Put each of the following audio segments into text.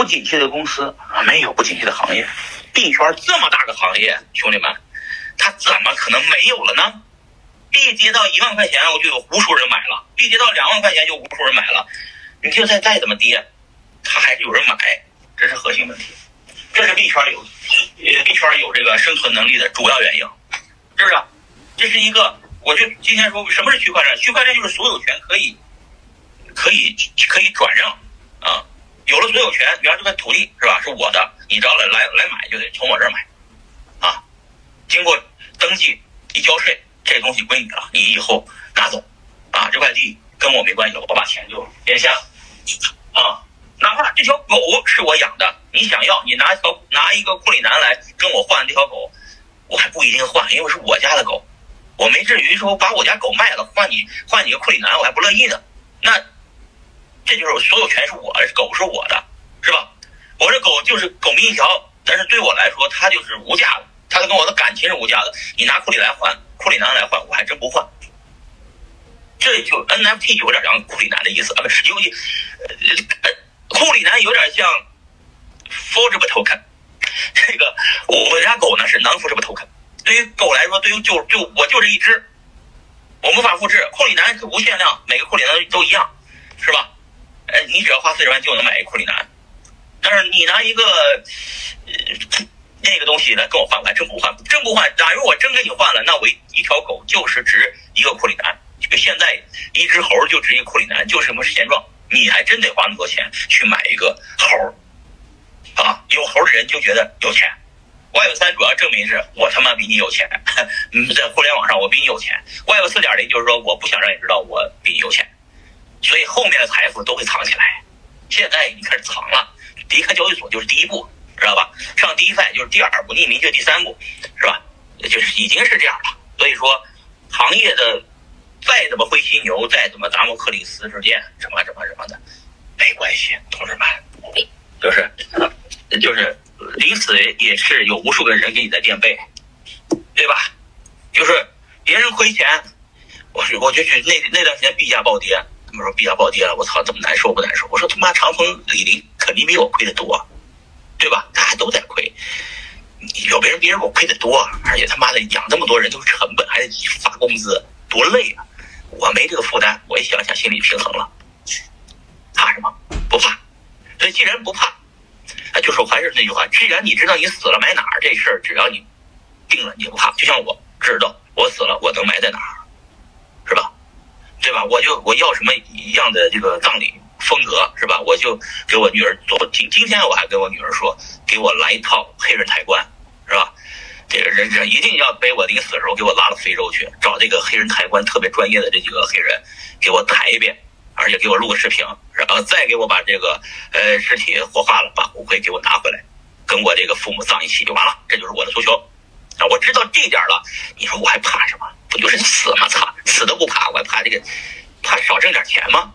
不景气的公司，没有不景气的行业。币圈这么大个行业，兄弟们，它怎么可能没有了呢？币跌到一万块钱，我就有无数人买了；币跌到两万块钱，就无数人买了。你就再再怎么跌，它还是有人买，这是核心问题。这是币圈有，币圈有这个生存能力的主要原因，是不是？这是一个，我就今天说什么是区块链？区块链就是所有权可以，可以可以转让。有了所有权，比方这块土地是吧？是我的，你只要来来来买，就得从我这儿买，啊，经过登记一交税，这东西归你了，你以后拿走，啊，这块地跟我没关系了，我把钱就变现了，啊，哪怕这条狗是我养的，你想要，你拿一条拿一个库里南来跟我换这条狗，我还不一定换，因为是我家的狗，我没至于说把我家狗卖了换你换你个库里南，我还不乐意呢，那。这就是所有权是我的，狗是我的，是吧？我这狗就是狗命一条，但是对我来说，它就是无价的，它跟我的感情是无价的。你拿库里来换，库里南来换，我还真不换。这就 NFT 有点像库里南的意思啊，不是有，库里南有点像 forgeable token。这个我家狗呢是 non forgeable token。对于狗来说，对于就就我就这一只，我无法复制。库里南是无限量，每个库里南都一样，是吧？哎，你只要花四十万就能买一库里南，但是你拿一个呃那个东西来跟我换，我还真不换，真不换。假如我真给你换了，那我一条狗就是值一个库里南，就现在一只猴就值一个库里南，就什么是现状，你还真得花那么多钱去买一个猴啊！有猴的人就觉得有钱。Web 三主要证明是我他妈比你有钱，在互联网上我比你有钱。Web 四点零就是说我不想让你知道我比你有钱。所以后面的财富都会藏起来，现在已经开始藏了。离开交易所就是第一步，知道吧？上 DeFi 就是第二步，匿名就第三步，是吧？就是已经是这样了。所以说，行业的再怎么灰犀牛，再怎么达摩克里斯之剑，什么什么什么的，没关系，同志们，就是就是临死也是有无数个人给你在垫背，对吧？就是别人亏钱，我我就去那那段时间币价暴跌。他们说币价暴跌了，我操，怎么难受不难受？我说他妈长风李林肯定比我亏的多，对吧？大家都在亏，有别人别人我亏的多，而且他妈的养这么多人都是成本，还得发工资，多累啊！我没这个负担，我一想想心里平衡了，怕什么？不怕。所以既然不怕，啊，就是我还是那句话，既然你知道你死了埋哪儿这事儿，只要你定了，你不怕。就像我知道我死了，我能埋在哪儿。对吧？我就我要什么一样的这个葬礼风格是吧？我就给我女儿做。今今天我还跟我女儿说，给我来一套黑人抬棺，是吧？这个人人一定要背我临死的时候给我拉到非洲去，找这个黑人抬棺特别专业的这几个黑人给我抬一遍，而且给我录个视频，然后再给我把这个呃尸体火化了，把骨灰给我拿回来，跟我这个父母葬一起就完了。这就是我的诉求我知道这点了，你说我还怕什么？不就是死吗？操，死都不怕，我还怕这个，怕少挣点钱吗？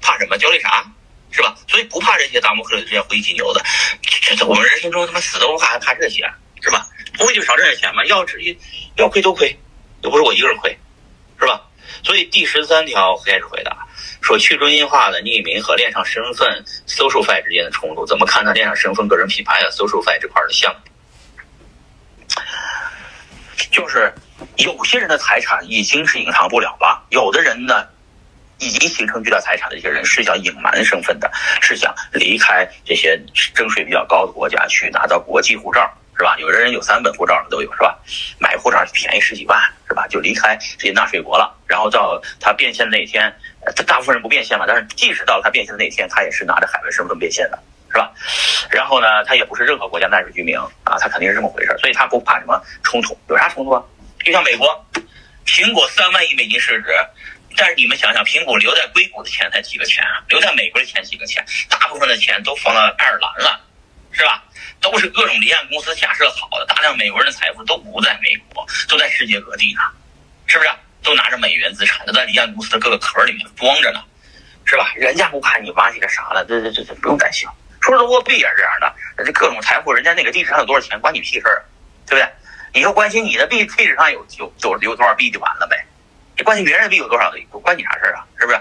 怕什么？焦虑啥？是吧？所以不怕这些达摩克的这些灰犀牛的，这这我们人生中他妈死都不怕，还怕这些，是吧？不会就少挣点钱吗？要一要亏都亏，又不是我一个人亏，是吧？所以第十三条开始回答说，去中心化的匿名和链上身份 SocialFi 之间的冲突，怎么看待链上身份、个人品牌啊 SocialFi 这块的项目？就是。有些人的财产已经是隐藏不了了，有的人呢，已经形成巨大财产的一些人是想隐瞒身份的，是想离开这些征税比较高的国家去拿到国际护照，是吧？有的人有三本护照的都有，是吧？买护照便宜十几万，是吧？就离开这些纳税国了，然后到他变现那天，他大部分人不变现嘛，但是即使到了他变现的那天，他也是拿着海外身份变现的，是吧？然后呢，他也不是任何国家纳税居民啊，他肯定是这么回事，所以他不怕什么冲突，有啥冲突啊？就像美国，苹果三万亿美金市值，但是你们想想，苹果留在硅谷的钱才几个钱啊？留在美国的钱几个钱？大部分的钱都放到爱尔兰了，是吧？都是各种离岸公司假设好的，大量美国人的财富都不在美国，都在世界各地呢，是不是？都拿着美元资产，都在离岸公司的各个壳里面装着呢，是吧？人家不怕你挖几个啥了，这这这这不用担心。说的货币也是这样的，这各种财富，人家那个地址上有多少钱，关你屁事儿，对不对？你就关心你的币地址上有有有有多少币就完了呗，你关心别人的币有多少，关你啥事儿啊？是不是？